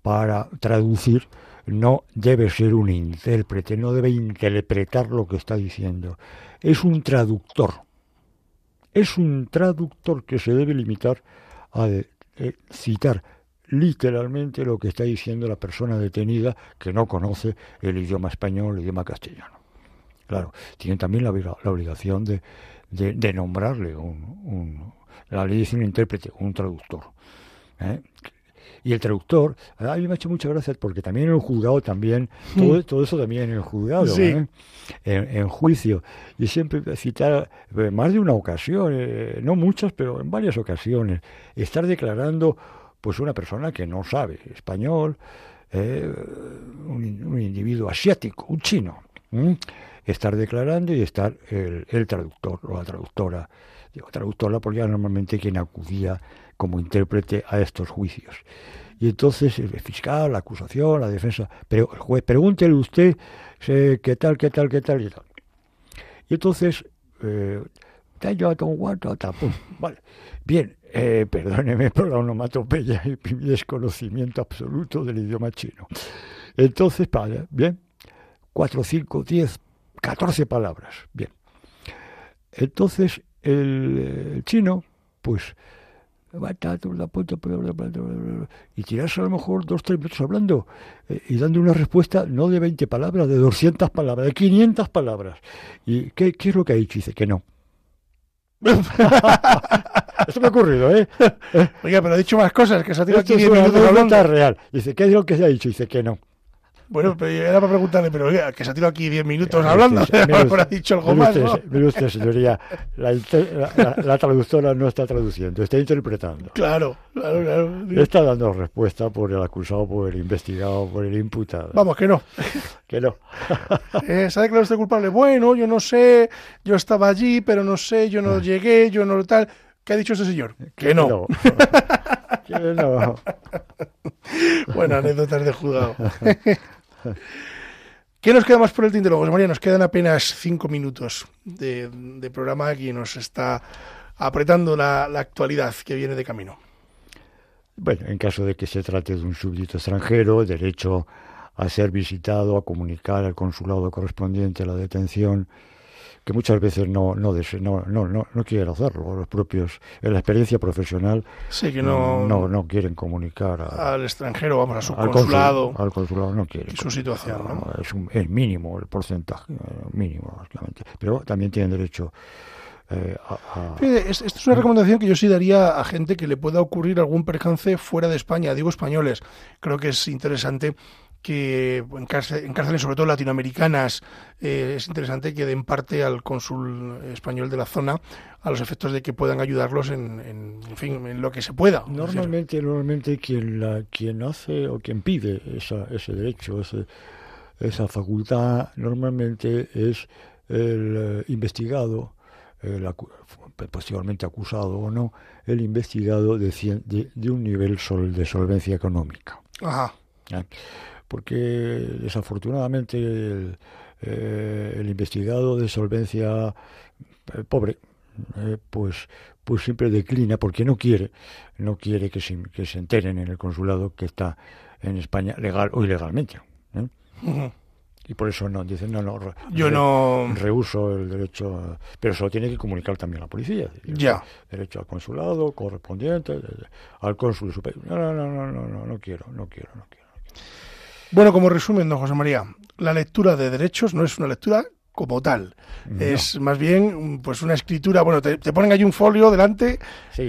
para traducir no debe ser un intérprete, no debe interpretar lo que está diciendo. Es un traductor. Es un traductor que se debe limitar a eh, citar literalmente lo que está diciendo la persona detenida que no conoce el idioma español, el idioma castellano. Claro, tiene también la, obliga- la obligación de, nombrarle un, un- La ley dice un intérprete, un traductor. ¿eh? Y el traductor, a mí me ha hecho muchas gracias porque también en el juzgado también, todo, todo eso también en el juzgado, Sí. ¿eh? en, en juicio. Y siempre citar, eh, más de una ocasión, eh, no muchas, pero en varias ocasiones, estar declarando pues una persona que no sabe español, eh, un, individuo asiático, un chino, estar declarando y estar el, traductor o la traductora. Digo traductora porque era normalmente quien acudía como intérprete a estos juicios. Y entonces el fiscal, la acusación, la defensa, pero el juez, pregúntele usted qué tal, qué tal, qué tal y tal. Y entonces, eh, vale, bien, eh, perdóneme por la onomatopeya y mi desconocimiento absoluto del idioma chino. Entonces, vale, bien, cuatro, cinco, diez, catorce palabras, bien. Entonces, el chino, pues y tirarse a lo mejor dos, tres minutos hablando eh, y dando una respuesta no de 20 palabras, de 200 palabras, de 500 palabras. ¿Y qué, qué es lo que ha dicho? Dice que no. Esto me ha ocurrido, ¿eh? Oiga, pero ha dicho más cosas, que se ha tirado aquí 10 minutos hablando. real. Dice, ¿qué es lo que se ha dicho? Dice que no. Bueno, pero era para preguntarle, pero oiga, que se ha tirado aquí 10 minutos hablando, ha dicho algo más, ¿no? usted, señoría, la, traductora no está traduciendo, está interpretando. Claro, claro, claro. Está dando respuesta por el acusado, por el investigado, por el imputado. Vamos, que no. que no. eh, ¿Se ha declarado usted culpable? Bueno, yo no sé, yo estaba allí, pero no sé, yo no ah. llegué, yo no tal... ¿Qué ha dicho ese señor? Que no. que no. bueno, anécdotas de juzgado. ¿Qué nos queda más por el tintero? José María, nos quedan apenas cinco minutos de, programa y nos está apretando la, actualidad que viene de camino. Bueno, en caso de que se trate de un súbdito extranjero, derecho a ser visitado, a comunicar al consulado correspondiente a la detención, que muchas veces no no, no, no, no, quieren hacerlo, los propios, en la experiencia profesional, sí, que no, no, no quieren comunicar al extranjero, vamos, a su consulado. al consulado no quieren. Su situación, ¿no? Es, un, es mínimo el porcentaje, mínimo, básicamente. Pero también tienen derecho eh, a, Esto es una recomendación que yo sí daría a gente que le pueda ocurrir algún percance fuera de España, digo españoles. Creo que es interesante que en, cárceles, sobre todo latinoamericanas, eh, es interesante que den parte al cónsul español de la zona a los efectos de que puedan ayudarlos en, en, fin, en lo que se pueda. Normalmente, normalmente quien, la, quien hace o quien pide esa, ese derecho, esa facultad, normalmente es el eh, investigado, el posteriormente acusado o no, el investigado de, de, un nivel sol, de solvencia económica. Ajá porque desafortunadamente el, eh, investigado de solvencia eh, pobre eh, pues pues siempre declina porque no quiere no quiere que se, que se enteren en el consulado que está en España legal o ilegalmente y por eso no dicen no no yo no rehuso el derecho pero eso tiene que comunicar también la policía ya. derecho al consulado correspondiente al cónsul superior. No no no no no no quiero no quiero no quiero bueno, como resumen, don José María, la lectura de derechos no es una lectura como tal. Es más bien pues una escritura, bueno, te, ponen ahí un folio delante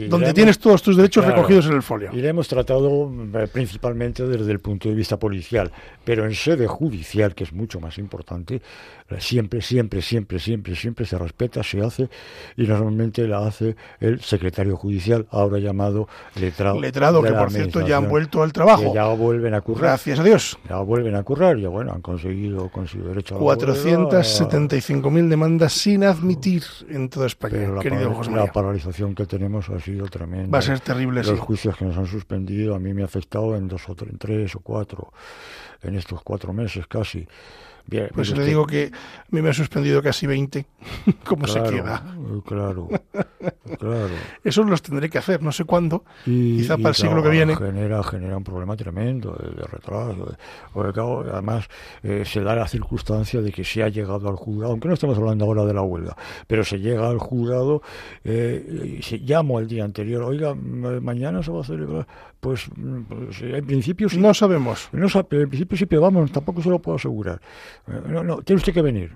donde tienes todos tus derechos recogidos en el folio. Y le hemos tratado eh, principalmente desde el punto de vista policial, pero en sede judicial, que es mucho más importante, siempre, siempre, siempre, siempre, siempre se respeta, se hace y normalmente la hace el secretario judicial, ahora llamado letrado. Letrado, que por cierto ya han vuelto al trabajo. ya vuelven a currar. Gracias a Dios. Ya vuelven a currar, ya bueno, han conseguido, conseguido derecho a 475.000 demandas sin admitir en toda España, querido José La paralización que tenemos ha sido tremenda. Va a ser terrible, Los juicios que nos han suspendido a mí me ha afectado en dos o tres, en tres o cuatro, en estos cuatro meses casi pues le digo que a mí me ha suspendido casi 20. ¿Cómo se queda? Claro, claro. Eso los tendré que hacer, no sé cuándo, quizá para el siglo que viene. Genera, genera un problema tremendo de, retraso. además, eh, se da la circunstancia de que se ha llegado al juzgado, aunque no estamos hablando ahora de la huelga, pero se llega al juzgado eh, y se llamo al día anterior, oiga, mañana se va a celebrar. Pues, pues en principio sí. No sabemos. No, en principio sí, pero vamos, tampoco se lo puedo asegurar. No, no, tiene usted que venir.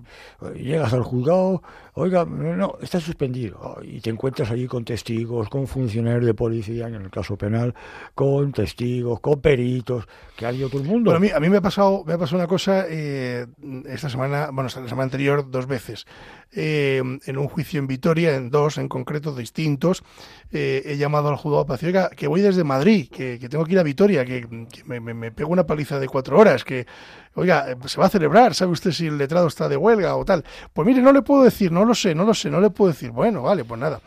Llegas al juzgado, oiga, no, está suspendido. Y te encuentras allí con testigos, con funcionarios de policía, en el caso penal, con testigos, con peritos, que ha ido todo el mundo. a, mí, a mí me ha pasado, me ha pasado una cosa eh, esta semana, bueno, la semana anterior dos veces. Eh, en un juicio en Vitoria, en dos en concreto distintos, eh, he llamado al juzgado para decir, oiga, que voy desde Madrid, que, tengo que ir a Vitoria, que, me, me, pego una paliza de cuatro horas, que, oiga, se va a celebrar, ¿sabe usted si el letrado está de huelga o tal? Pues mire, no le puedo decir, no lo sé, no lo sé, no le puedo decir. Bueno, vale, pues nada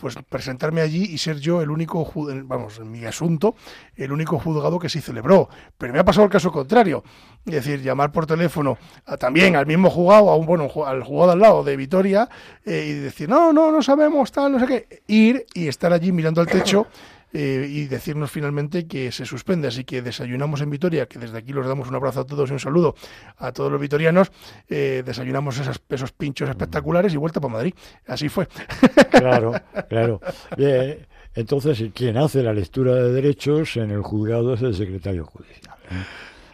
pues presentarme allí y ser yo el único, vamos, en mi asunto, el único juzgado que se celebró. Pero me ha pasado el caso contrario. Es decir, llamar por teléfono también al mismo juzgado, a un, bueno, al juzgado al lado de Vitoria, eh, y decir, no, no, no sabemos, tal, no sé qué. Ir y estar allí mirando al techo eh, y decirnos finalmente que se suspende. Así que desayunamos en Vitoria, que desde aquí los damos un abrazo a todos y un saludo a todos los vitorianos. Eh, desayunamos esas, esos pinchos espectaculares y vuelta para Madrid. Así fue. Claro, claro. Bien, entonces, quien hace la lectura de derechos en el juzgado es el secretario judicial.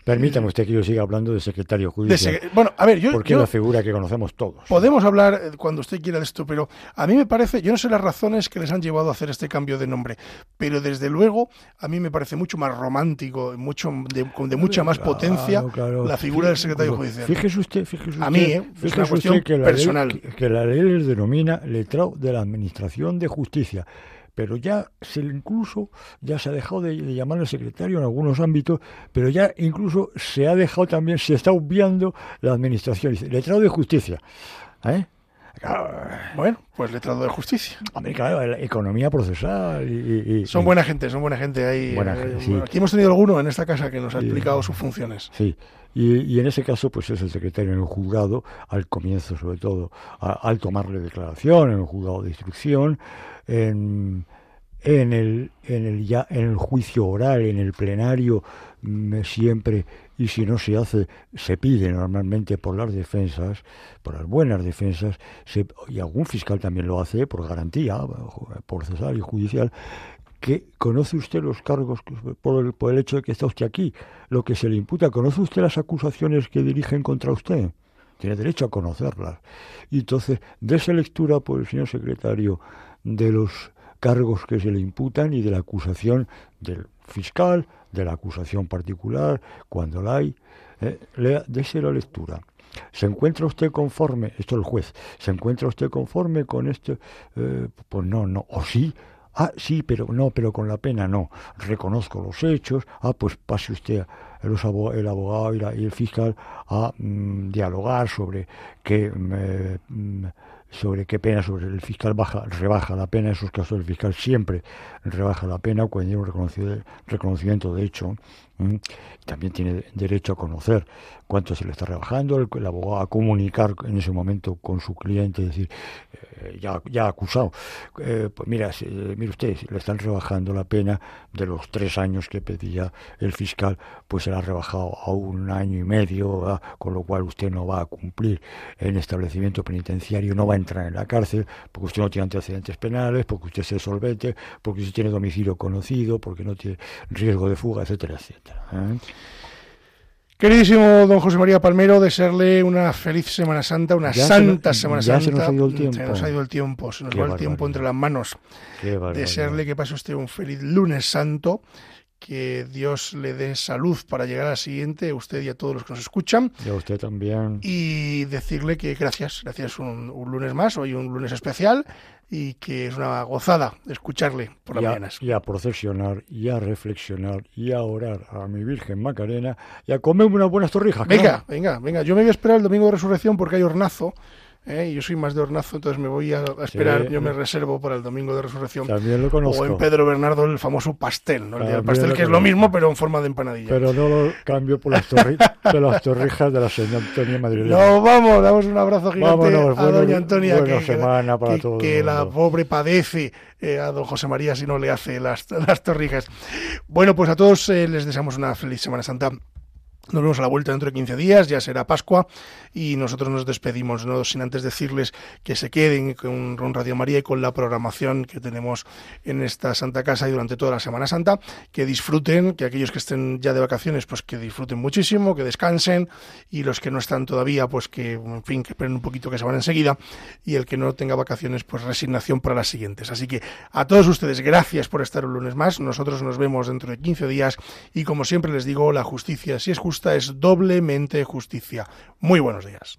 Permítame usted que yo siga hablando de secretario judicial. bueno, a ver, yo. Porque es la figura que conocemos todos. Podemos hablar eh, cuando usted quiera de esto, pero a mí me parece, yo no sé las razones que les han llevado a hacer este cambio de nombre, pero desde luego a mí me parece mucho más romántico, mucho de, mucha más potencia la figura del secretario judicial. Fíjese usted, fíjese usted. A mí, ¿eh? es una cuestión que personal. que la ley les denomina letrado de la Administración de Justicia pero ya se incluso ya se ha dejado de, llamar al secretario en algunos ámbitos, pero ya incluso se ha dejado también, se está obviando la administración, letrado de justicia. ¿eh? Bueno, pues letrado de justicia. economía procesal y, son buena gente, son buena gente ahí. Eh, aquí hemos tenido alguno en esta casa que nos ha explicado sus funciones. Sí, y, en ese caso, pues es el secretario en el juzgado, al comienzo sobre todo, al tomarle declaración en el juzgado de instrucción, en, el, en, el, ya, en el juicio oral, en el plenario, mm, siempre, y si no se hace, se pide normalmente por las defensas, por las buenas defensas, y algún fiscal también lo hace por garantía procesal y judicial, que conoce usted los cargos por el, por el hecho de que está usted aquí, lo que se le imputa, conoce usted las acusaciones que dirigen contra usted, tiene derecho a conocerlas. Y entonces, esa lectura por el señor secretario de los cargos que se le imputan y de la acusación del fiscal, de la acusación particular, cuando la hay, eh, lea, la lectura. ¿Se encuentra usted conforme? Esto es el juez. ¿Se encuentra usted conforme con esto? Eh, pues no, no. O sí, Ah, sí, pero no, pero con la pena no. Reconozco los hechos. Ah, pues pase usted, el, el abogado y, el fiscal, a mm, dialogar sobre qué mm, sobre qué pena, sobre el fiscal baja, rebaja la pena, en esos casos el fiscal siempre rebaja la pena cuando hay un reconocimiento de hecho. También tiene derecho a conocer cuánto se le está rebajando, el, abogado a comunicar en ese momento con su cliente, decir, eh, ya, ya acusado, eh, pues mira, mire usted, le están rebajando la pena de los tres años que pedía el fiscal, pues se la ha rebajado a un año y medio, con lo cual usted no va a cumplir en establecimiento penitenciario, no va a entrar en la cárcel, porque usted no tiene antecedentes penales, porque usted es solvente, porque usted tiene domicilio conocido, porque no tiene riesgo de fuga, etcétera, etcétera. ¿eh? Queridísimo don José María Palmero, desearle una feliz Semana Santa, una santa Semana Santa. Se nos ha ido el tiempo. Se nos ha ido el tiempo, se nos va el tiempo entre las manos. Desearle que pase usted un feliz lunes santo, que Dios le dé salud para llegar al siguiente, a usted y a todos los que nos escuchan. Y a usted también. Y decirle que gracias, gracias un, un lunes más, hoy un lunes especial, y que es una gozada escucharle por las mañanas. Y a procesionar, y a reflexionar, y a orar a mi Virgen Macarena, y a comer unas buenas torrijas. Venga, venga, venga. Yo me voy a esperar el domingo de resurrección porque hay hornazo ¿eh? yo soy más de hornazo, entonces me voy a esperar, yo me reservo para el domingo de resurrección. También lo conozco. O en Pedro Bernardo el famoso pastel, ¿no? el pastel que es lo mismo, pero en forma de empanadilla. Pero no lo cambio por las, de las torrijas de la señora Antonia Madrid. No, vamos, damos un abrazo gigante a doña Antonia, que, semana para que, que la pobre padece eh, a don José María si no le hace las, las torrijas. Bueno, pues a todos eh, les deseamos una feliz Semana Santa nos vemos a la vuelta dentro de 15 días, ya será Pascua y nosotros nos despedimos, no sin antes decirles que se queden con, Radio María y con la programación que tenemos en esta Santa Casa y durante toda la Semana Santa, que disfruten, que aquellos que estén ya de vacaciones, pues que disfruten muchísimo, que descansen y los que no están todavía, pues que, en fin, que esperen un poquito que se van enseguida y el que no tenga vacaciones, pues resignación para las siguientes. Así que a todos ustedes, gracias por estar un lunes más, nosotros nos vemos dentro de 15 días y como siempre les digo, la justicia, si es justa, es doblemente justicia. Muy buenos días.